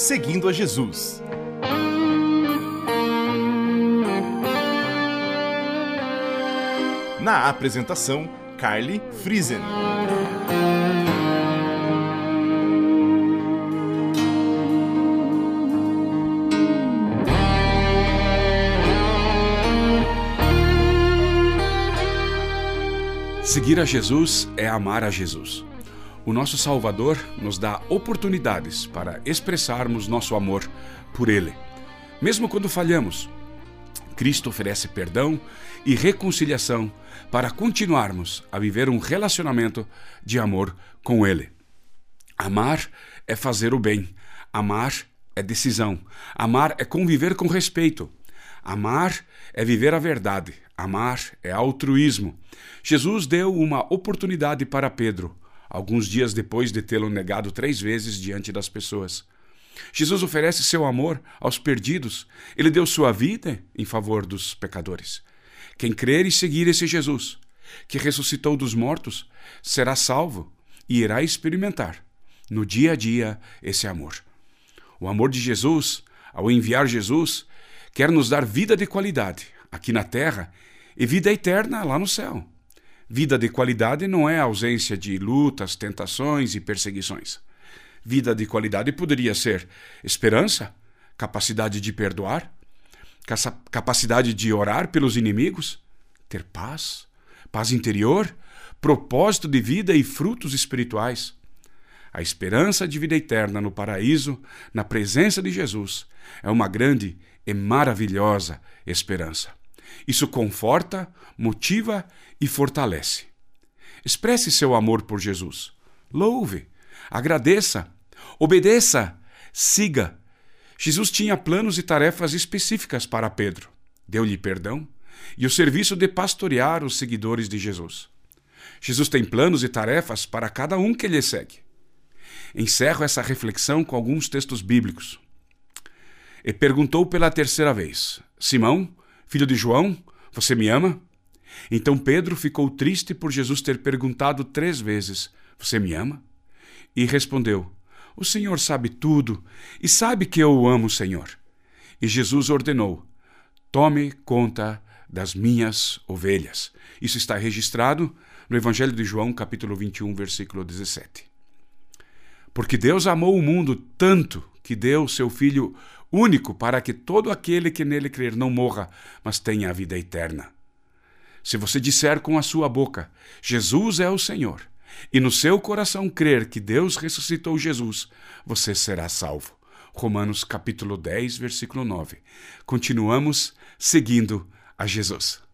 Seguindo a Jesus. Na apresentação, Carly Friesen. Seguir a Jesus é amar a Jesus. O nosso Salvador nos dá oportunidades para expressarmos nosso amor por Ele. Mesmo quando falhamos, Cristo oferece perdão e reconciliação para continuarmos a viver um relacionamento de amor com Ele. Amar é fazer o bem, amar é decisão, amar é conviver com respeito, amar é viver a verdade, amar é altruísmo. Jesus deu uma oportunidade para Pedro, alguns dias depois de tê-lo negado três vezes diante das pessoas. Jesus oferece seu amor aos perdidos. Ele deu sua vida em favor dos pecadores. Quem crer e seguir esse Jesus, que ressuscitou dos mortos, será salvo e irá experimentar no dia a dia esse amor. O amor de Jesus, ao enviar Jesus, quer nos dar vida de qualidade aqui na terra e vida eterna lá no céu. Vida de qualidade não é ausência de lutas, tentações e perseguições. Vida de qualidade poderia ser esperança, capacidade de perdoar, capacidade de orar pelos inimigos, ter paz, paz interior, propósito de vida e frutos espirituais. A esperança de vida eterna no paraíso, na presença de Jesus, é uma grande e maravilhosa esperança. Isso conforta, motiva e fortalece. Expresse seu amor por Jesus. Louve, agradeça, obedeça, siga. Jesus tinha planos e tarefas específicas para Pedro. Deu-lhe perdão e o serviço de pastorear os seguidores de Jesus. Jesus tem planos e tarefas para cada um que lhe segue. Encerro essa reflexão com alguns textos bíblicos. E perguntou pela terceira vez: Simão, Filho de João, você me ama? Então Pedro ficou triste por Jesus ter perguntado três vezes: Você me ama? E respondeu: O Senhor sabe tudo e sabe que eu o amo, Senhor. E Jesus ordenou: Tome conta das minhas ovelhas. Isso está registrado no Evangelho de João, capítulo 21, versículo 17. Porque Deus amou o mundo tanto que deu seu Filho único para que todo aquele que nele crer não morra, mas tenha a vida eterna. Se você disser com a sua boca, Jesus é o Senhor, e no seu coração crer que Deus ressuscitou Jesus, você será salvo. Romanos capítulo 10, versículo 9. Continuamos seguindo a Jesus.